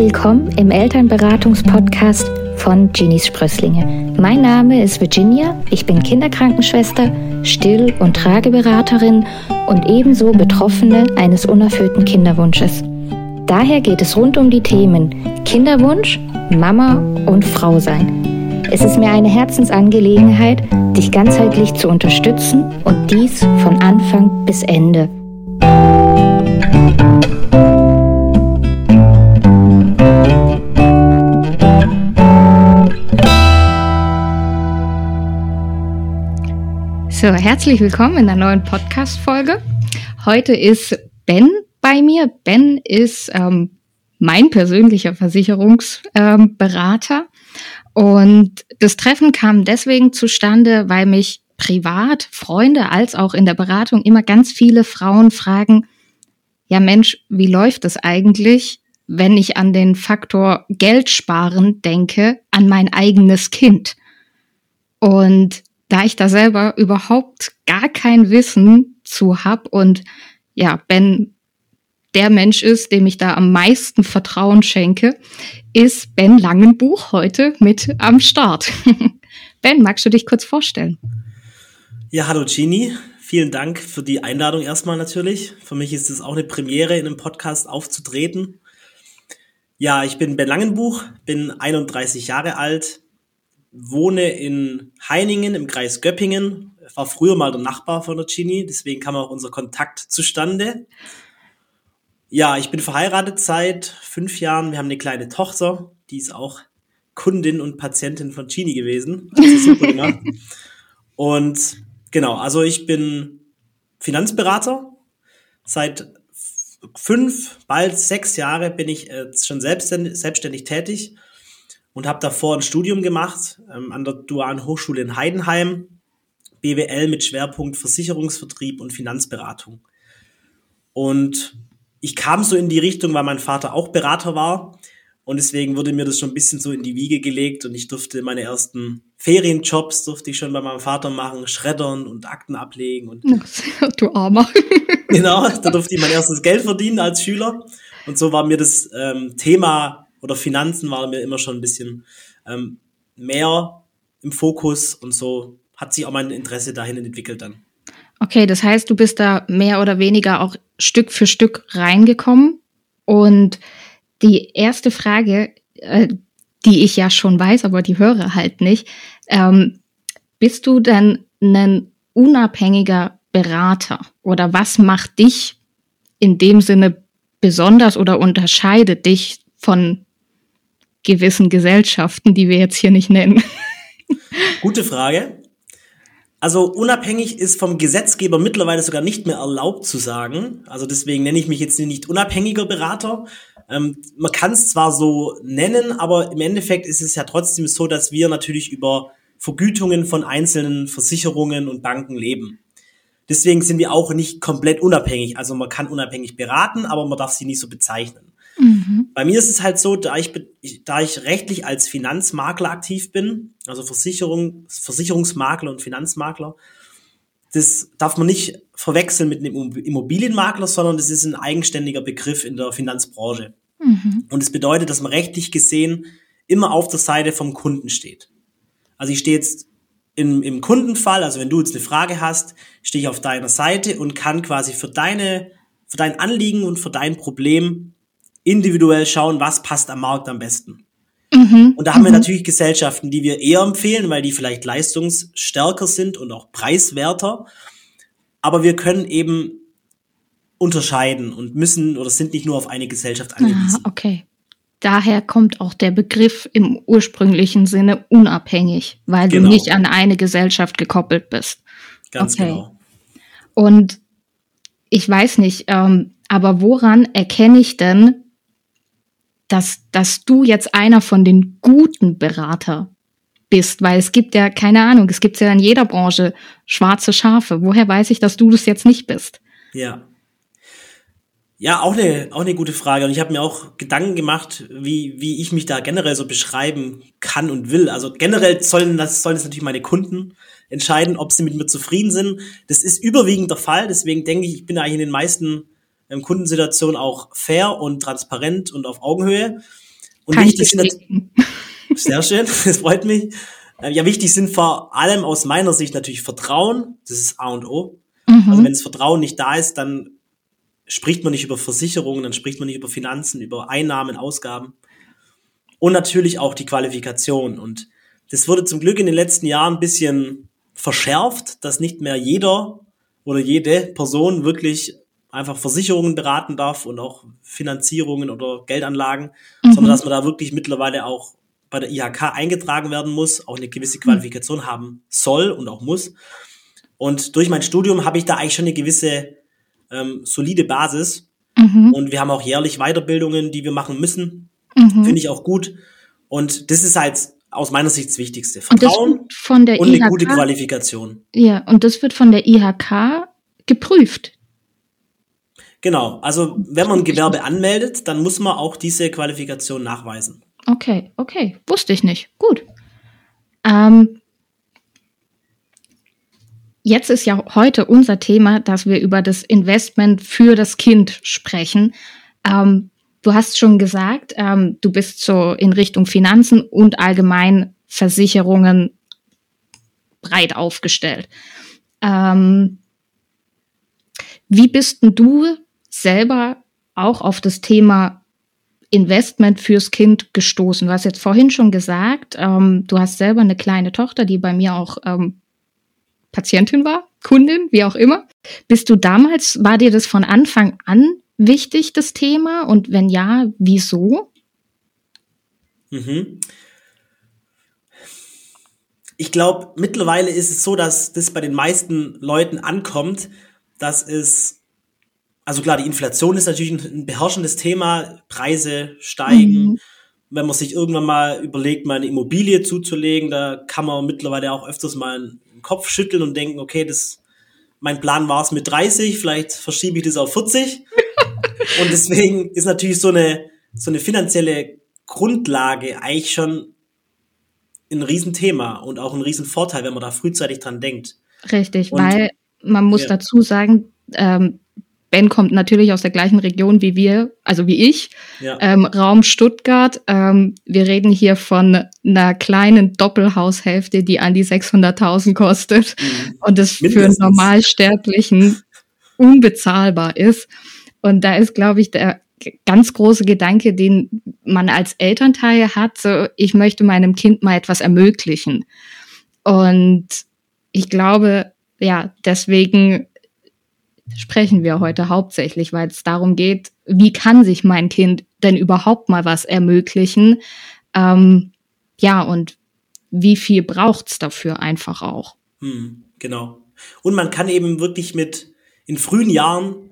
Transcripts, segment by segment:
Willkommen im Elternberatungspodcast von Genies Sprösslinge. Mein Name ist Virginia, ich bin Kinderkrankenschwester, Still- und Trageberaterin und ebenso Betroffene eines unerfüllten Kinderwunsches. Daher geht es rund um die Themen Kinderwunsch, Mama und Frau sein. Es ist mir eine Herzensangelegenheit, dich ganzheitlich zu unterstützen und dies von Anfang bis Ende. So, herzlich willkommen in einer neuen Podcast-Folge. Heute ist Ben bei mir. Ben ist ähm, mein persönlicher Versicherungsberater. Ähm, und das Treffen kam deswegen zustande, weil mich privat, Freunde als auch in der Beratung immer ganz viele Frauen fragen, ja Mensch, wie läuft es eigentlich, wenn ich an den Faktor Geld sparen denke, an mein eigenes Kind? Und da ich da selber überhaupt gar kein Wissen zu hab und ja, Ben der Mensch ist, dem ich da am meisten Vertrauen schenke, ist Ben Langenbuch heute mit am Start. ben, magst du dich kurz vorstellen? Ja, hallo Gini. Vielen Dank für die Einladung erstmal natürlich. Für mich ist es auch eine Premiere, in einem Podcast aufzutreten. Ja, ich bin Ben Langenbuch, bin 31 Jahre alt, wohne in Heiningen im Kreis Göppingen. War früher mal der Nachbar von der Gini, deswegen kam auch unser Kontakt zustande. Ja, ich bin verheiratet seit fünf Jahren. Wir haben eine kleine Tochter, die ist auch Kundin und Patientin von Gini gewesen. super gemacht. Und genau, also ich bin Finanzberater. Seit fünf, bald sechs Jahre bin ich schon selbstständig, selbstständig tätig und habe davor ein Studium gemacht ähm, an der Dualen Hochschule in Heidenheim, BWL mit Schwerpunkt Versicherungsvertrieb und Finanzberatung. Und ich kam so in die Richtung, weil mein Vater auch Berater war und deswegen wurde mir das schon ein bisschen so in die Wiege gelegt und ich durfte meine ersten Ferienjobs durfte ich schon bei meinem Vater machen, schreddern und Akten ablegen und du Armer. genau, da durfte ich mein erstes Geld verdienen als Schüler und so war mir das ähm, Thema oder Finanzen war mir immer schon ein bisschen ähm, mehr im Fokus und so hat sich auch mein Interesse dahin entwickelt dann. Okay, das heißt, du bist da mehr oder weniger auch Stück für Stück reingekommen. Und die erste Frage, äh, die ich ja schon weiß, aber die höre halt nicht, ähm, bist du denn ein unabhängiger Berater? Oder was macht dich in dem Sinne besonders oder unterscheidet dich von gewissen Gesellschaften, die wir jetzt hier nicht nennen? Gute Frage. Also unabhängig ist vom Gesetzgeber mittlerweile sogar nicht mehr erlaubt zu sagen. Also deswegen nenne ich mich jetzt nicht unabhängiger Berater. Ähm, man kann es zwar so nennen, aber im Endeffekt ist es ja trotzdem so, dass wir natürlich über Vergütungen von einzelnen Versicherungen und Banken leben. Deswegen sind wir auch nicht komplett unabhängig. Also man kann unabhängig beraten, aber man darf sie nicht so bezeichnen. Mhm. Bei mir ist es halt so, da ich, da ich rechtlich als Finanzmakler aktiv bin, also Versicherung, Versicherungsmakler und Finanzmakler, das darf man nicht verwechseln mit einem Immobilienmakler, sondern das ist ein eigenständiger Begriff in der Finanzbranche. Mhm. Und es das bedeutet, dass man rechtlich gesehen immer auf der Seite vom Kunden steht. Also ich stehe jetzt im, im Kundenfall, also wenn du jetzt eine Frage hast, stehe ich auf deiner Seite und kann quasi für deine, für dein Anliegen und für dein Problem individuell schauen, was passt am Markt am besten. Mhm. Und da haben wir mhm. natürlich Gesellschaften, die wir eher empfehlen, weil die vielleicht leistungsstärker sind und auch preiswerter. Aber wir können eben unterscheiden und müssen oder sind nicht nur auf eine Gesellschaft angewiesen. Ah, okay. Daher kommt auch der Begriff im ursprünglichen Sinne unabhängig, weil genau. du nicht an eine Gesellschaft gekoppelt bist. Ganz okay. genau. Und ich weiß nicht, ähm, aber woran erkenne ich denn, dass, dass du jetzt einer von den guten Berater bist, weil es gibt ja, keine Ahnung, es gibt ja in jeder Branche schwarze Schafe. Woher weiß ich, dass du das jetzt nicht bist? Ja. Ja, auch eine, auch eine gute Frage. Und ich habe mir auch Gedanken gemacht, wie, wie ich mich da generell so beschreiben kann und will. Also generell sollen das, sollen das natürlich meine Kunden entscheiden, ob sie mit mir zufrieden sind. Das ist überwiegend der Fall. Deswegen denke ich, ich bin eigentlich in den meisten ähm, Kundensituation auch fair und transparent und auf Augenhöhe. Und Kann wichtig sind, sehr schön, das freut mich. Äh, ja, wichtig sind vor allem aus meiner Sicht natürlich Vertrauen. Das ist A und O. Mhm. Also wenn das Vertrauen nicht da ist, dann spricht man nicht über Versicherungen, dann spricht man nicht über Finanzen, über Einnahmen, Ausgaben. Und natürlich auch die Qualifikation. Und das wurde zum Glück in den letzten Jahren ein bisschen verschärft, dass nicht mehr jeder oder jede Person wirklich einfach Versicherungen beraten darf und auch Finanzierungen oder Geldanlagen, mhm. sondern dass man da wirklich mittlerweile auch bei der IHK eingetragen werden muss, auch eine gewisse mhm. Qualifikation haben soll und auch muss. Und durch mein Studium habe ich da eigentlich schon eine gewisse ähm, solide Basis. Mhm. Und wir haben auch jährlich Weiterbildungen, die wir machen müssen. Mhm. Finde ich auch gut. Und das ist halt aus meiner Sicht das Wichtigste. Vertrauen und, von der und eine gute Qualifikation. Ja, und das wird von der IHK geprüft. Genau, also wenn man Gewerbe anmeldet, dann muss man auch diese Qualifikation nachweisen. Okay, okay, wusste ich nicht. Gut. Ähm, jetzt ist ja heute unser Thema, dass wir über das Investment für das Kind sprechen. Ähm, du hast schon gesagt, ähm, du bist so in Richtung Finanzen und allgemein Versicherungen breit aufgestellt. Ähm, wie bist denn du selber auch auf das Thema Investment fürs Kind gestoßen? Du hast jetzt vorhin schon gesagt, ähm, du hast selber eine kleine Tochter, die bei mir auch ähm, Patientin war, Kundin, wie auch immer. Bist du damals, war dir das von Anfang an wichtig, das Thema? Und wenn ja, wieso? Mhm. Ich glaube, mittlerweile ist es so, dass das bei den meisten Leuten ankommt, dass es, also klar, die Inflation ist natürlich ein, beherrschendes Thema, Preise steigen. Mhm. Wenn man sich irgendwann mal überlegt, mal eine Immobilie zuzulegen, da kann man mittlerweile auch öfters mal einen Kopf schütteln und denken, okay, das, mein Plan war es mit 30, vielleicht verschiebe ich das auf 40. und deswegen ist natürlich so eine, so eine finanzielle Grundlage eigentlich schon ein Riesenthema und auch ein Riesenvorteil, wenn man da frühzeitig dran denkt. Richtig, und weil man muss ja. dazu sagen, ähm, Ben kommt natürlich aus der gleichen Region wie wir, also wie ich, ja. ähm, Raum Stuttgart. Ähm, wir reden hier von einer kleinen Doppelhaushälfte, die an die 600.000 kostet mhm. und das für einen Normalsterblichen unbezahlbar ist. Und da ist, glaube ich, der ganz große Gedanke, den man als Elternteil hat, so, ich möchte meinem Kind mal etwas ermöglichen. Und ich glaube, ja, deswegen sprechen wir heute hauptsächlich, weil es darum geht, wie kann sich mein Kind denn überhaupt mal was ermöglichen? Ähm, ja, und wie viel braucht's dafür einfach auch? Hm, genau. Und man kann eben wirklich mit in frühen Jahren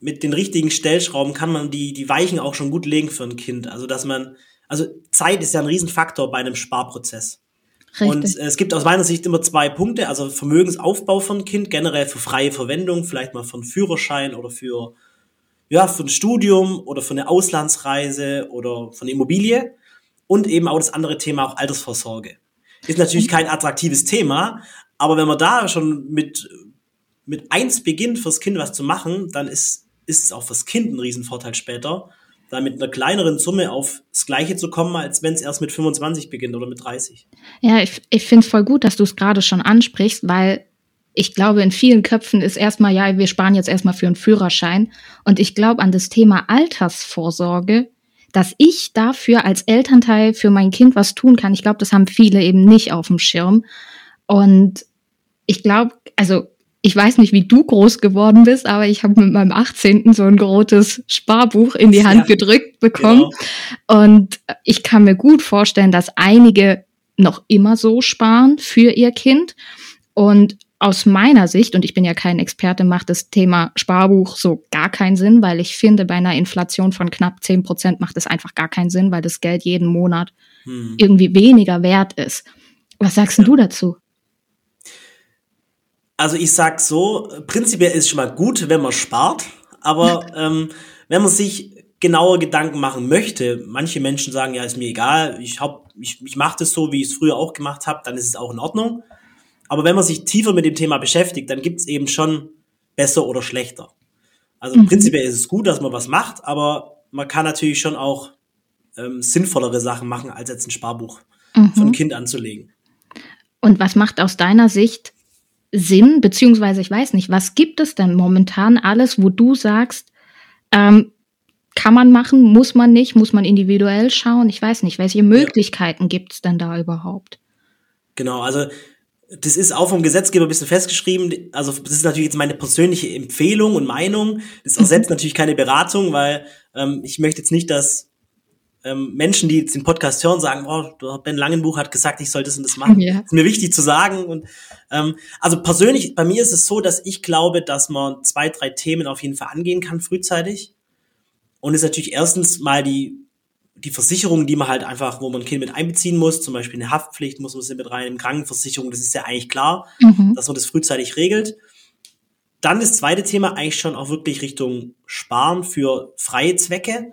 mit den richtigen Stellschrauben kann man die, die Weichen auch schon gut legen für ein Kind. Also, dass man, also Zeit ist ja ein Riesenfaktor bei einem Sparprozess. Richtig. Und es gibt aus meiner Sicht immer zwei Punkte, also Vermögensaufbau von Kind, generell für freie Verwendung, vielleicht mal für einen Führerschein oder für, ja, für ein Studium oder für eine Auslandsreise oder für eine Immobilie. Und eben auch das andere Thema, auch Altersvorsorge. Ist natürlich kein attraktives Thema, aber wenn man da schon mit, mit eins beginnt, fürs Kind was zu machen, dann ist, ist es auch fürs Kind ein Riesenvorteil später da mit einer kleineren Summe aufs Gleiche zu kommen, als wenn es erst mit 25 beginnt oder mit 30. Ja, ich, ich finde es voll gut, dass du es gerade schon ansprichst, weil ich glaube, in vielen Köpfen ist erstmal, ja, wir sparen jetzt erstmal für einen Führerschein. Und ich glaube an das Thema Altersvorsorge, dass ich dafür als Elternteil für mein Kind was tun kann. Ich glaube, das haben viele eben nicht auf dem Schirm. Und ich glaube, also ich weiß nicht, wie du groß geworden bist, aber ich habe mit meinem 18. so ein rotes Sparbuch in die Hand ja, gedrückt bekommen. Genau. Und ich kann mir gut vorstellen, dass einige noch immer so sparen für ihr Kind. Und aus meiner Sicht, und ich bin ja kein Experte, macht das Thema Sparbuch so gar keinen Sinn, weil ich finde, bei einer Inflation von knapp 10 Prozent macht es einfach gar keinen Sinn, weil das Geld jeden Monat hm. irgendwie weniger wert ist. Was sagst ja. du dazu? Also ich sag so, prinzipiell ist es schon mal gut, wenn man spart, aber ähm, wenn man sich genauer Gedanken machen möchte, manche Menschen sagen, ja, ist mir egal, ich, hab, ich, ich mache das so, wie ich es früher auch gemacht habe, dann ist es auch in Ordnung. Aber wenn man sich tiefer mit dem Thema beschäftigt, dann gibt es eben schon besser oder schlechter. Also mhm. prinzipiell ist es gut, dass man was macht, aber man kann natürlich schon auch ähm, sinnvollere Sachen machen, als jetzt ein Sparbuch mhm. ein Kind anzulegen. Und was macht aus deiner Sicht Sinn, beziehungsweise ich weiß nicht, was gibt es denn momentan alles, wo du sagst, ähm, kann man machen, muss man nicht, muss man individuell schauen? Ich weiß nicht, welche Möglichkeiten ja. gibt es denn da überhaupt? Genau, also das ist auch vom Gesetzgeber ein bisschen festgeschrieben. Also das ist natürlich jetzt meine persönliche Empfehlung und Meinung. Das ist auch selbst natürlich keine Beratung, weil ähm, ich möchte jetzt nicht, dass ähm, Menschen, die jetzt den Podcast hören, sagen, oh, Ben Langenbuch hat gesagt, ich soll das und das machen. Ja. Ist mir wichtig zu sagen. Und ähm, also persönlich, bei mir ist es so, dass ich glaube, dass man zwei, drei Themen auf jeden Fall angehen kann frühzeitig. Und ist natürlich erstens mal die die Versicherungen, die man halt einfach, wo man ein Kind mit einbeziehen muss, zum Beispiel eine Haftpflicht muss man sie mit rein, im Krankenversicherung, das ist ja eigentlich klar, mhm. dass man das frühzeitig regelt. Dann das zweite Thema eigentlich schon auch wirklich Richtung Sparen für freie Zwecke.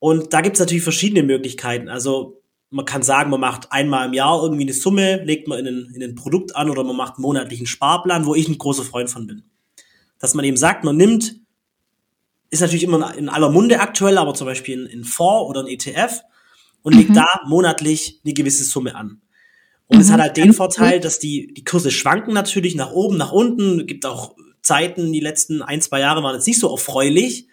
Und da gibt es natürlich verschiedene Möglichkeiten. Also man kann sagen, man macht einmal im Jahr irgendwie eine Summe, legt man in ein, in ein Produkt an oder man macht einen monatlichen Sparplan, wo ich ein großer Freund von bin. Dass man eben sagt, man nimmt ist natürlich immer in aller Munde aktuell, aber zum Beispiel in, in Fonds oder ein ETF und legt mhm. da monatlich eine gewisse Summe an. Und mhm. es hat halt den Vorteil, dass die, die Kurse schwanken natürlich nach oben, nach unten. Es gibt auch Zeiten, die letzten ein, zwei Jahre waren jetzt nicht so erfreulich.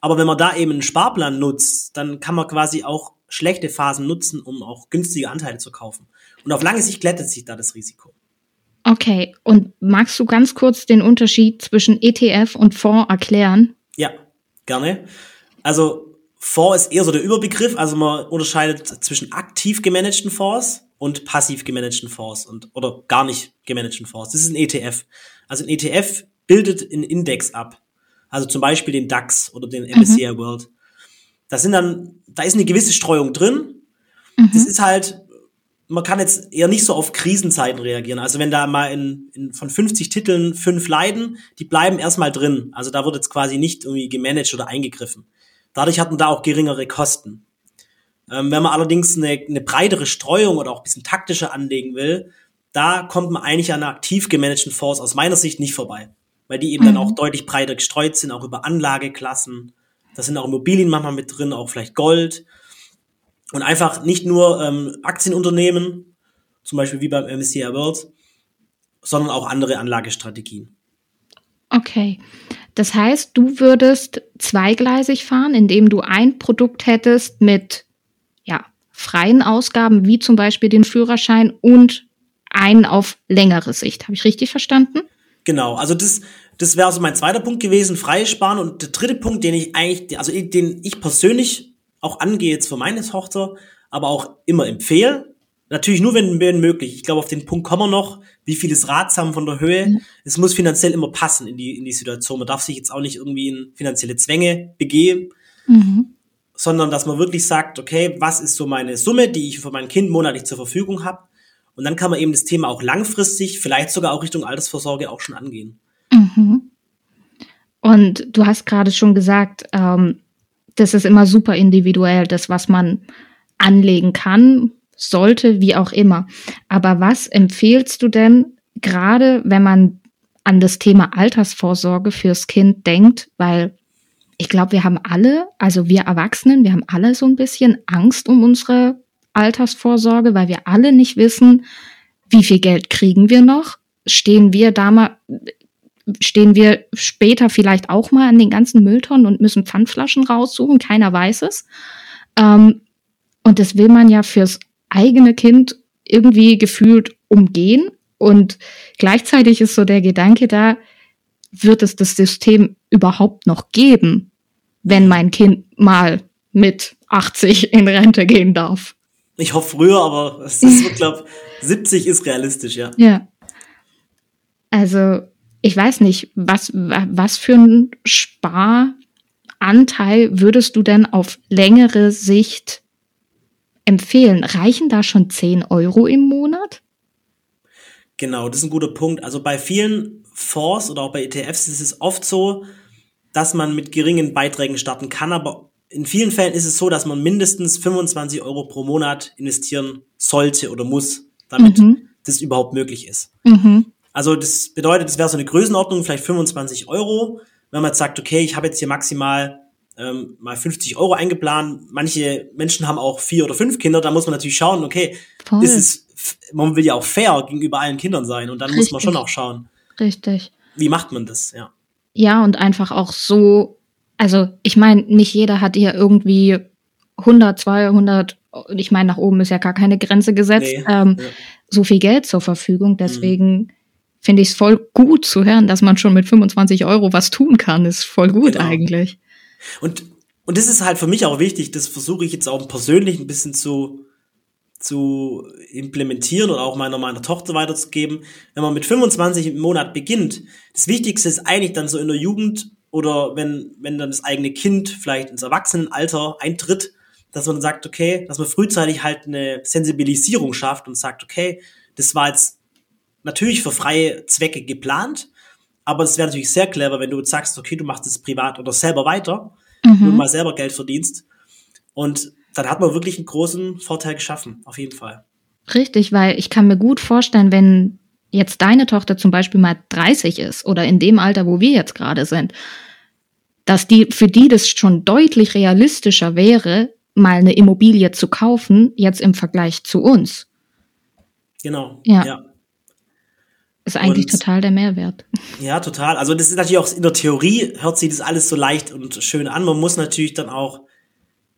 Aber wenn man da eben einen Sparplan nutzt, dann kann man quasi auch schlechte Phasen nutzen, um auch günstige Anteile zu kaufen. Und auf lange Sicht glättet sich da das Risiko. Okay, und magst du ganz kurz den Unterschied zwischen ETF und Fonds erklären? Ja, gerne. Also Fonds ist eher so der Überbegriff, also man unterscheidet zwischen aktiv gemanagten Fonds und passiv gemanagten Fonds und oder gar nicht gemanagten Fonds. Das ist ein ETF. Also ein ETF bildet einen Index ab. Also zum Beispiel den DAX oder den MSCI mhm. World. Da sind dann, da ist eine gewisse Streuung drin. Mhm. Das ist halt, man kann jetzt eher nicht so auf Krisenzeiten reagieren. Also wenn da mal in, in von 50 Titeln fünf leiden, die bleiben erstmal drin. Also da wird jetzt quasi nicht irgendwie gemanagt oder eingegriffen. Dadurch hat man da auch geringere Kosten. Ähm, wenn man allerdings eine, eine breitere Streuung oder auch ein bisschen taktischer anlegen will, da kommt man eigentlich an aktiv gemanagten Fonds aus meiner Sicht nicht vorbei. Weil die eben mhm. dann auch deutlich breiter gestreut sind, auch über Anlageklassen. Da sind auch Immobilien manchmal mit drin, auch vielleicht Gold und einfach nicht nur ähm, Aktienunternehmen, zum Beispiel wie beim MSCI World, sondern auch andere Anlagestrategien. Okay. Das heißt, du würdest zweigleisig fahren, indem du ein Produkt hättest mit ja, freien Ausgaben, wie zum Beispiel den Führerschein und einen auf längere Sicht. Habe ich richtig verstanden? Genau, also das, das wäre so mein zweiter Punkt gewesen, freie Sparen. Und der dritte Punkt, den ich eigentlich, also den ich persönlich auch angehe jetzt für meine Tochter, aber auch immer empfehle. Natürlich nur, wenn, wenn möglich. Ich glaube, auf den Punkt kommen wir noch. Wie viel ist ratsam von der Höhe? Mhm. Es muss finanziell immer passen in die, in die Situation. Man darf sich jetzt auch nicht irgendwie in finanzielle Zwänge begeben, mhm. sondern dass man wirklich sagt, okay, was ist so meine Summe, die ich für mein Kind monatlich zur Verfügung habe? Und dann kann man eben das Thema auch langfristig, vielleicht sogar auch Richtung Altersvorsorge auch schon angehen. Mhm. Und du hast gerade schon gesagt, ähm, das ist immer super individuell, das, was man anlegen kann, sollte, wie auch immer. Aber was empfehlst du denn, gerade wenn man an das Thema Altersvorsorge fürs Kind denkt, weil ich glaube, wir haben alle, also wir Erwachsenen, wir haben alle so ein bisschen Angst um unsere Altersvorsorge, weil wir alle nicht wissen, wie viel Geld kriegen wir noch? Stehen wir da mal, stehen wir später vielleicht auch mal an den ganzen Mülltonnen und müssen Pfandflaschen raussuchen. Keiner weiß es. Ähm, und das will man ja fürs eigene Kind irgendwie gefühlt umgehen. Und gleichzeitig ist so der Gedanke da, wird es das System überhaupt noch geben, wenn mein Kind mal mit 80 in Rente gehen darf? Ich hoffe früher, aber es ist, ich glaube, 70 ist realistisch, ja. Ja. Also ich weiß nicht, was, was für ein Sparanteil würdest du denn auf längere Sicht empfehlen? Reichen da schon 10 Euro im Monat? Genau, das ist ein guter Punkt. Also bei vielen Fonds oder auch bei ETFs ist es oft so, dass man mit geringen Beiträgen starten kann, aber in vielen Fällen ist es so, dass man mindestens 25 Euro pro Monat investieren sollte oder muss, damit mhm. das überhaupt möglich ist. Mhm. Also das bedeutet, das wäre so eine Größenordnung, vielleicht 25 Euro. Wenn man jetzt sagt, okay, ich habe jetzt hier maximal ähm, mal 50 Euro eingeplant. Manche Menschen haben auch vier oder fünf Kinder. Da muss man natürlich schauen, okay, Voll. ist es, man will ja auch fair gegenüber allen Kindern sein. Und dann Richtig. muss man schon auch schauen. Richtig. Wie macht man das, ja? Ja, und einfach auch so, also ich meine, nicht jeder hat hier irgendwie 100, 200, ich meine, nach oben ist ja gar keine Grenze gesetzt, nee, ähm, ja. so viel Geld zur Verfügung. Deswegen mhm. finde ich es voll gut zu hören, dass man schon mit 25 Euro was tun kann. Ist voll gut genau. eigentlich. Und, und das ist halt für mich auch wichtig, das versuche ich jetzt auch persönlich ein bisschen zu, zu implementieren oder auch meiner, meiner Tochter weiterzugeben. Wenn man mit 25 im Monat beginnt, das Wichtigste ist eigentlich dann so in der Jugend oder wenn, wenn dann das eigene Kind vielleicht ins Erwachsenenalter eintritt, dass man sagt, okay, dass man frühzeitig halt eine Sensibilisierung schafft und sagt, okay, das war jetzt natürlich für freie Zwecke geplant, aber es wäre natürlich sehr clever, wenn du jetzt sagst, okay, du machst es privat oder selber weiter, mhm. du mal selber Geld verdienst. Und dann hat man wirklich einen großen Vorteil geschaffen, auf jeden Fall. Richtig, weil ich kann mir gut vorstellen, wenn jetzt deine Tochter zum Beispiel mal 30 ist oder in dem Alter, wo wir jetzt gerade sind, dass die, für die das schon deutlich realistischer wäre, mal eine Immobilie zu kaufen, jetzt im Vergleich zu uns. Genau. Ja. ja. Ist eigentlich und, total der Mehrwert. Ja, total. Also das ist natürlich auch in der Theorie hört sich das alles so leicht und schön an. Man muss natürlich dann auch,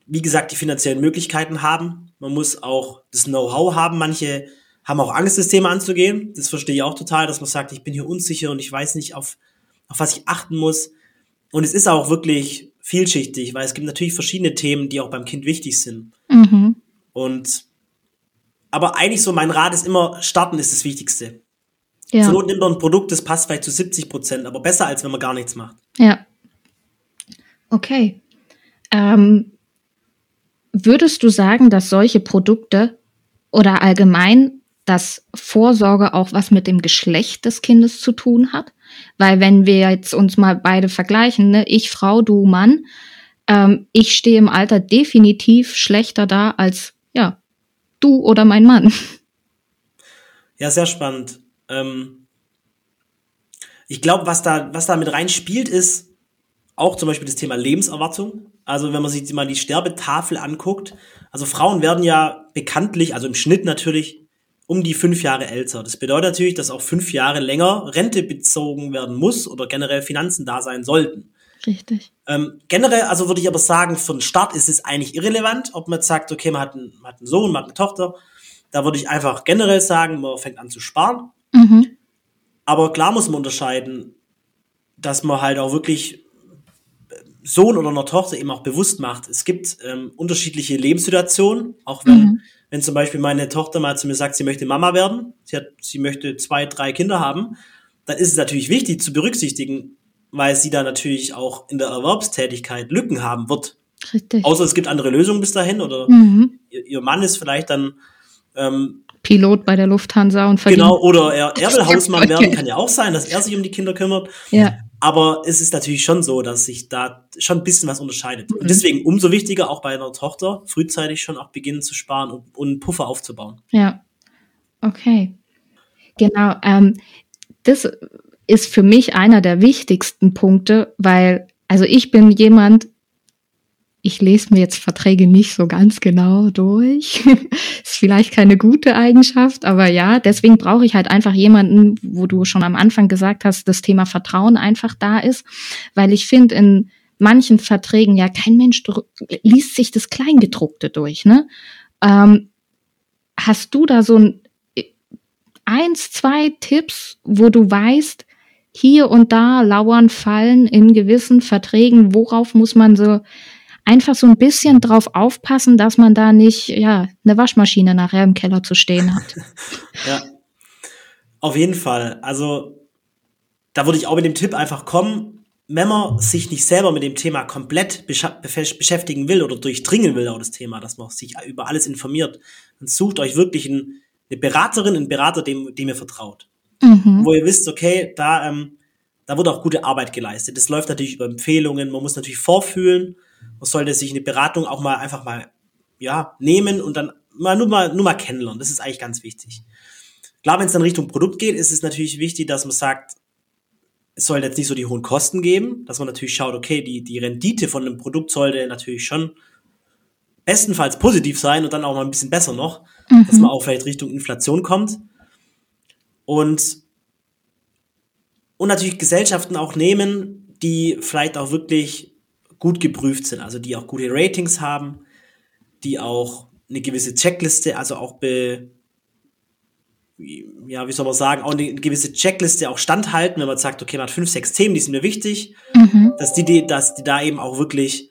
wie gesagt, die finanziellen Möglichkeiten haben. Man muss auch das Know-how haben. Manche haben auch Angst, das Thema anzugehen. Das verstehe ich auch total, dass man sagt, ich bin hier unsicher und ich weiß nicht, auf, auf was ich achten muss. Und es ist auch wirklich vielschichtig, weil es gibt natürlich verschiedene Themen, die auch beim Kind wichtig sind. Mhm. Und aber eigentlich so mein Rat ist immer, starten ist das Wichtigste. Ja. Zur Not nimmt man ein Produkt, das passt vielleicht zu 70 Prozent, aber besser, als wenn man gar nichts macht. Ja. Okay. Ähm, würdest du sagen, dass solche Produkte oder allgemein, dass Vorsorge auch was mit dem Geschlecht des Kindes zu tun hat? Weil wenn wir jetzt uns mal beide vergleichen, ne, ich Frau, du Mann, ähm, ich stehe im Alter definitiv schlechter da als ja du oder mein Mann. Ja, sehr spannend. Ähm, ich glaube, was da, was da mit reinspielt, ist auch zum Beispiel das Thema Lebenserwartung. Also wenn man sich mal die Sterbetafel anguckt, also Frauen werden ja bekanntlich, also im Schnitt natürlich, um die fünf Jahre älter. Das bedeutet natürlich, dass auch fünf Jahre länger Rente bezogen werden muss oder generell Finanzen da sein sollten. Richtig. Ähm, generell, also würde ich aber sagen, für den Start ist es eigentlich irrelevant, ob man sagt, okay, man hat, einen, man hat einen Sohn, man hat eine Tochter. Da würde ich einfach generell sagen, man fängt an zu sparen. Mhm. Aber klar muss man unterscheiden, dass man halt auch wirklich Sohn oder einer Tochter eben auch bewusst macht. Es gibt ähm, unterschiedliche Lebenssituationen, auch wenn, mhm. Wenn zum Beispiel meine Tochter mal zu mir sagt, sie möchte Mama werden, sie, hat, sie möchte zwei, drei Kinder haben, dann ist es natürlich wichtig zu berücksichtigen, weil sie da natürlich auch in der Erwerbstätigkeit Lücken haben wird. Richtig. Außer es gibt andere Lösungen bis dahin oder mhm. ihr, ihr Mann ist vielleicht dann ähm, Pilot bei der Lufthansa und verdient. Genau, oder er, er will Hausmann werden, kann ja auch sein, dass er sich um die Kinder kümmert. Ja. Aber es ist natürlich schon so, dass sich da schon ein bisschen was unterscheidet. Mhm. Und deswegen umso wichtiger, auch bei einer Tochter, frühzeitig schon auch beginnen zu sparen und, und einen Puffer aufzubauen. Ja. Okay. Genau. Ähm, das ist für mich einer der wichtigsten Punkte, weil, also ich bin jemand, ich lese mir jetzt Verträge nicht so ganz genau durch. ist vielleicht keine gute Eigenschaft, aber ja, deswegen brauche ich halt einfach jemanden, wo du schon am Anfang gesagt hast, das Thema Vertrauen einfach da ist, weil ich finde in manchen Verträgen ja kein Mensch liest sich das Kleingedruckte durch. Ne? Ähm, hast du da so ein eins, zwei Tipps, wo du weißt, hier und da lauern Fallen in gewissen Verträgen, worauf muss man so einfach so ein bisschen drauf aufpassen, dass man da nicht, ja, eine Waschmaschine nachher im Keller zu stehen hat. ja. Auf jeden Fall. Also, da würde ich auch mit dem Tipp einfach kommen, wenn man sich nicht selber mit dem Thema komplett beschäftigen will oder durchdringen will, auch das Thema, dass man sich über alles informiert, dann sucht euch wirklich ein, eine Beraterin, einen Berater, dem, dem ihr vertraut. Mhm. Wo ihr wisst, okay, da, ähm, da wurde auch gute Arbeit geleistet. Das läuft natürlich über Empfehlungen, man muss natürlich vorfühlen, man sollte sich eine Beratung auch mal einfach mal ja nehmen und dann mal nur mal nur mal kennenlernen. Das ist eigentlich ganz wichtig. Klar, wenn es dann Richtung Produkt geht, ist es natürlich wichtig, dass man sagt, es soll jetzt nicht so die hohen Kosten geben, dass man natürlich schaut, okay, die, die Rendite von einem Produkt sollte natürlich schon bestenfalls positiv sein und dann auch mal ein bisschen besser noch, mhm. dass man auch vielleicht Richtung Inflation kommt. Und, und natürlich Gesellschaften auch nehmen, die vielleicht auch wirklich gut geprüft sind, also die auch gute Ratings haben, die auch eine gewisse Checkliste, also auch be, ja, wie soll man sagen, auch eine gewisse Checkliste auch standhalten, wenn man sagt, okay, man hat fünf, sechs Themen, die sind mir wichtig, mhm. dass die, dass die da eben auch wirklich,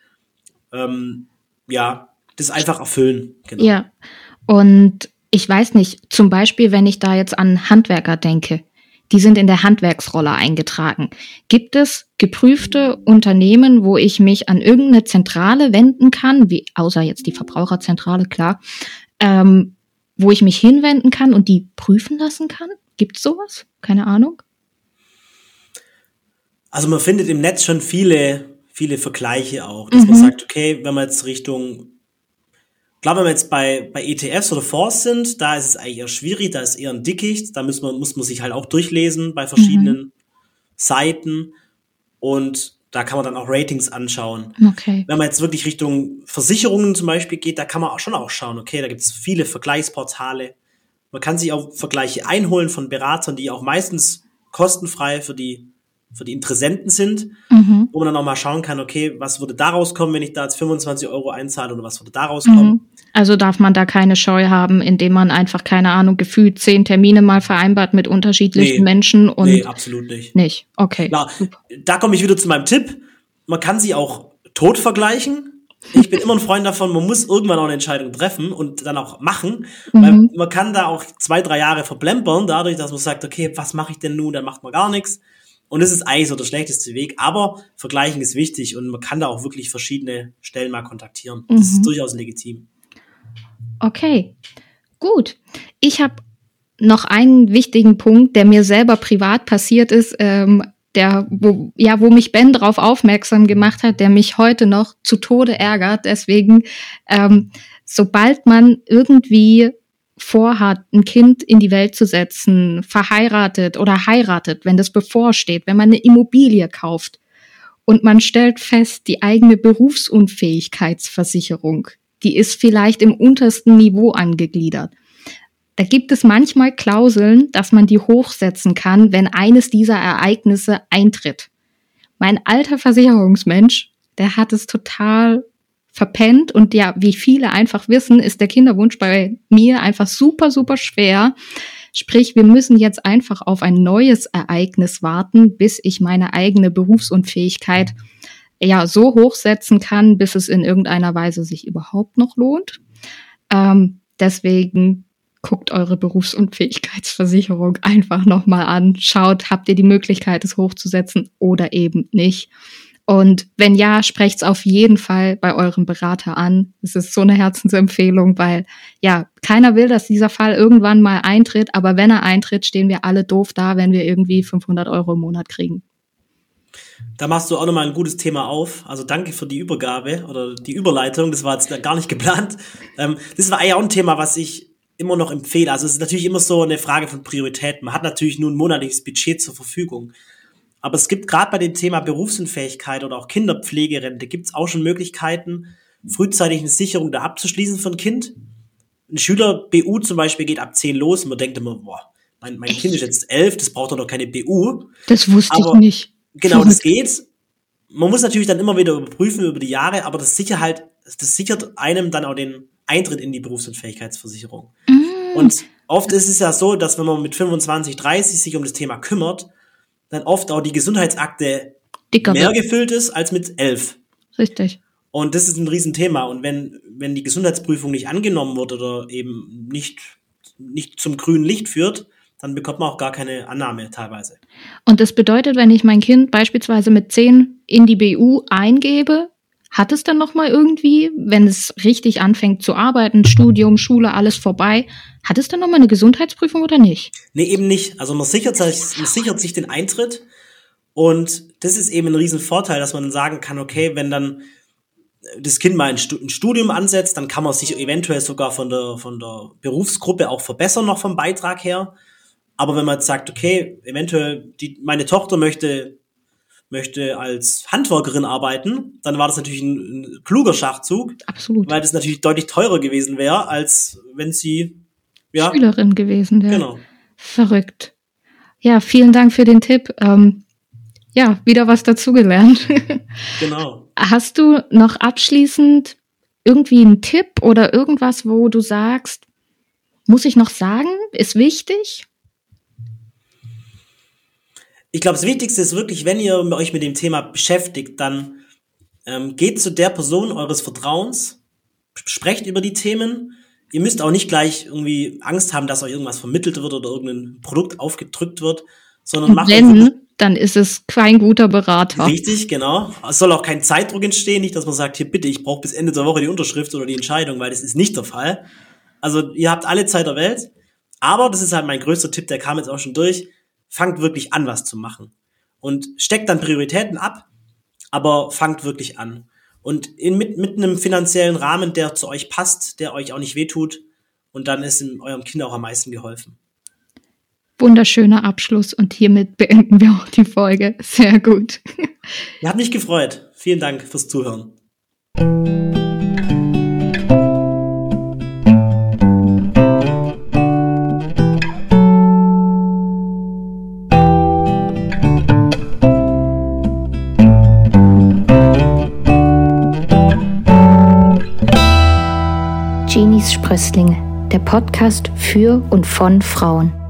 ähm, ja, das einfach erfüllen. Genau. Ja. Und ich weiß nicht, zum Beispiel, wenn ich da jetzt an Handwerker denke, die sind in der Handwerksrolle eingetragen. Gibt es geprüfte Unternehmen, wo ich mich an irgendeine Zentrale wenden kann, wie außer jetzt die Verbraucherzentrale, klar, ähm, wo ich mich hinwenden kann und die prüfen lassen kann? Gibt es sowas? Keine Ahnung. Also man findet im Netz schon viele, viele Vergleiche auch, dass mhm. man sagt, okay, wenn man jetzt Richtung glaube, wenn wir jetzt bei, bei ETFs oder Fonds sind, da ist es eigentlich eher schwierig, da ist eher ein Dickicht, da muss man, muss man sich halt auch durchlesen bei verschiedenen mhm. Seiten und da kann man dann auch Ratings anschauen. Okay. Wenn man jetzt wirklich Richtung Versicherungen zum Beispiel geht, da kann man auch schon auch schauen, okay, da gibt es viele Vergleichsportale. Man kann sich auch Vergleiche einholen von Beratern, die auch meistens kostenfrei für die für die Interessenten sind, mhm. wo man dann auch mal schauen kann, okay, was würde daraus kommen, wenn ich da jetzt 25 Euro einzahle oder was würde daraus kommen. Mhm. Also darf man da keine Scheu haben, indem man einfach, keine Ahnung, gefühlt zehn Termine mal vereinbart mit unterschiedlichen nee, Menschen und. Nee, absolut nicht. Nicht, okay. Klar, da komme ich wieder zu meinem Tipp. Man kann sie auch tot vergleichen. Ich bin immer ein Freund davon, man muss irgendwann auch eine Entscheidung treffen und dann auch machen. Mhm. Weil man kann da auch zwei, drei Jahre verplempern, dadurch, dass man sagt, okay, was mache ich denn nun? Dann macht man gar nichts. Und das ist eigentlich so der schlechteste Weg. Aber vergleichen ist wichtig und man kann da auch wirklich verschiedene Stellen mal kontaktieren. Das ist mhm. durchaus legitim. Okay, gut. Ich habe noch einen wichtigen Punkt, der mir selber privat passiert ist, ähm, der, wo, ja, wo mich Ben darauf aufmerksam gemacht hat, der mich heute noch zu Tode ärgert. Deswegen, ähm, sobald man irgendwie vorhat, ein Kind in die Welt zu setzen, verheiratet oder heiratet, wenn das bevorsteht, wenn man eine Immobilie kauft und man stellt fest, die eigene Berufsunfähigkeitsversicherung, die ist vielleicht im untersten Niveau angegliedert. Da gibt es manchmal Klauseln, dass man die hochsetzen kann, wenn eines dieser Ereignisse eintritt. Mein alter Versicherungsmensch, der hat es total verpennt und ja, wie viele einfach wissen, ist der Kinderwunsch bei mir einfach super, super schwer. Sprich, wir müssen jetzt einfach auf ein neues Ereignis warten, bis ich meine eigene Berufsunfähigkeit ja so hochsetzen kann, bis es in irgendeiner Weise sich überhaupt noch lohnt. Ähm, deswegen guckt eure Berufsunfähigkeitsversicherung einfach nochmal an, schaut, habt ihr die Möglichkeit, es hochzusetzen oder eben nicht. Und wenn ja, sprecht's auf jeden Fall bei eurem Berater an. Es ist so eine Herzensempfehlung, weil ja, keiner will, dass dieser Fall irgendwann mal eintritt, aber wenn er eintritt, stehen wir alle doof da, wenn wir irgendwie 500 Euro im Monat kriegen. Da machst du auch nochmal ein gutes Thema auf. Also danke für die Übergabe oder die Überleitung. Das war jetzt gar nicht geplant. Ähm, das war eigentlich auch ein Thema, was ich immer noch empfehle. Also es ist natürlich immer so eine Frage von Prioritäten. Man hat natürlich nur ein monatliches Budget zur Verfügung. Aber es gibt gerade bei dem Thema Berufsunfähigkeit oder auch Kinderpflegerente gibt es auch schon Möglichkeiten, frühzeitig eine Sicherung da abzuschließen für ein Kind. Ein Schüler BU zum Beispiel geht ab 10 los und man denkt immer, boah, mein, mein Kind ist jetzt 11, das braucht doch noch keine BU. Das wusste aber ich nicht. Genau, das geht. Man muss natürlich dann immer wieder überprüfen über die Jahre, aber das sichert halt, das sichert einem dann auch den Eintritt in die Berufsunfähigkeitsversicherung. Mm. Und oft ist es ja so, dass wenn man mit 25, 30 sich um das Thema kümmert, dann oft auch die Gesundheitsakte Dicker mehr wird. gefüllt ist als mit elf. Richtig. Und das ist ein Riesenthema. Und wenn, wenn die Gesundheitsprüfung nicht angenommen wird oder eben nicht, nicht zum grünen Licht führt, dann bekommt man auch gar keine Annahme teilweise. Und das bedeutet, wenn ich mein Kind beispielsweise mit zehn in die BU eingebe, hat es dann noch mal irgendwie, wenn es richtig anfängt zu arbeiten, Studium, Schule, alles vorbei, hat es dann noch mal eine Gesundheitsprüfung oder nicht? Nee, eben nicht. Also man sichert sich, man sichert sich den Eintritt und das ist eben ein Riesenvorteil, dass man sagen kann, okay, wenn dann das Kind mal ein Studium ansetzt, dann kann man sich eventuell sogar von der, von der Berufsgruppe auch verbessern, noch vom Beitrag her. Aber wenn man jetzt sagt, okay, eventuell die, meine Tochter möchte möchte als Handwerkerin arbeiten, dann war das natürlich ein, ein kluger Schachzug. Absolut. Weil das natürlich deutlich teurer gewesen wäre, als wenn sie ja, Schülerin gewesen wäre. Genau. Verrückt. Ja, vielen Dank für den Tipp. Ähm, ja, wieder was dazugelernt. genau. Hast du noch abschließend irgendwie einen Tipp oder irgendwas, wo du sagst, muss ich noch sagen, ist wichtig? Ich glaube, das Wichtigste ist wirklich, wenn ihr euch mit dem Thema beschäftigt, dann ähm, geht zu der Person eures Vertrauens, sprecht über die Themen. Ihr müsst auch nicht gleich irgendwie Angst haben, dass euch irgendwas vermittelt wird oder irgendein Produkt aufgedrückt wird, sondern macht wenn, dann ist es kein guter Berater. Richtig, genau. Es soll auch kein Zeitdruck entstehen, nicht, dass man sagt, hier bitte, ich brauche bis Ende der Woche die Unterschrift oder die Entscheidung, weil das ist nicht der Fall. Also ihr habt alle Zeit der Welt, aber das ist halt mein größter Tipp, der kam jetzt auch schon durch fangt wirklich an, was zu machen. Und steckt dann Prioritäten ab, aber fangt wirklich an. Und in, mit, mit einem finanziellen Rahmen, der zu euch passt, der euch auch nicht wehtut. Und dann ist in eurem Kind auch am meisten geholfen. Wunderschöner Abschluss und hiermit beenden wir auch die Folge. Sehr gut. Ihr habt mich gefreut. Vielen Dank fürs Zuhören. Der Podcast für und von Frauen.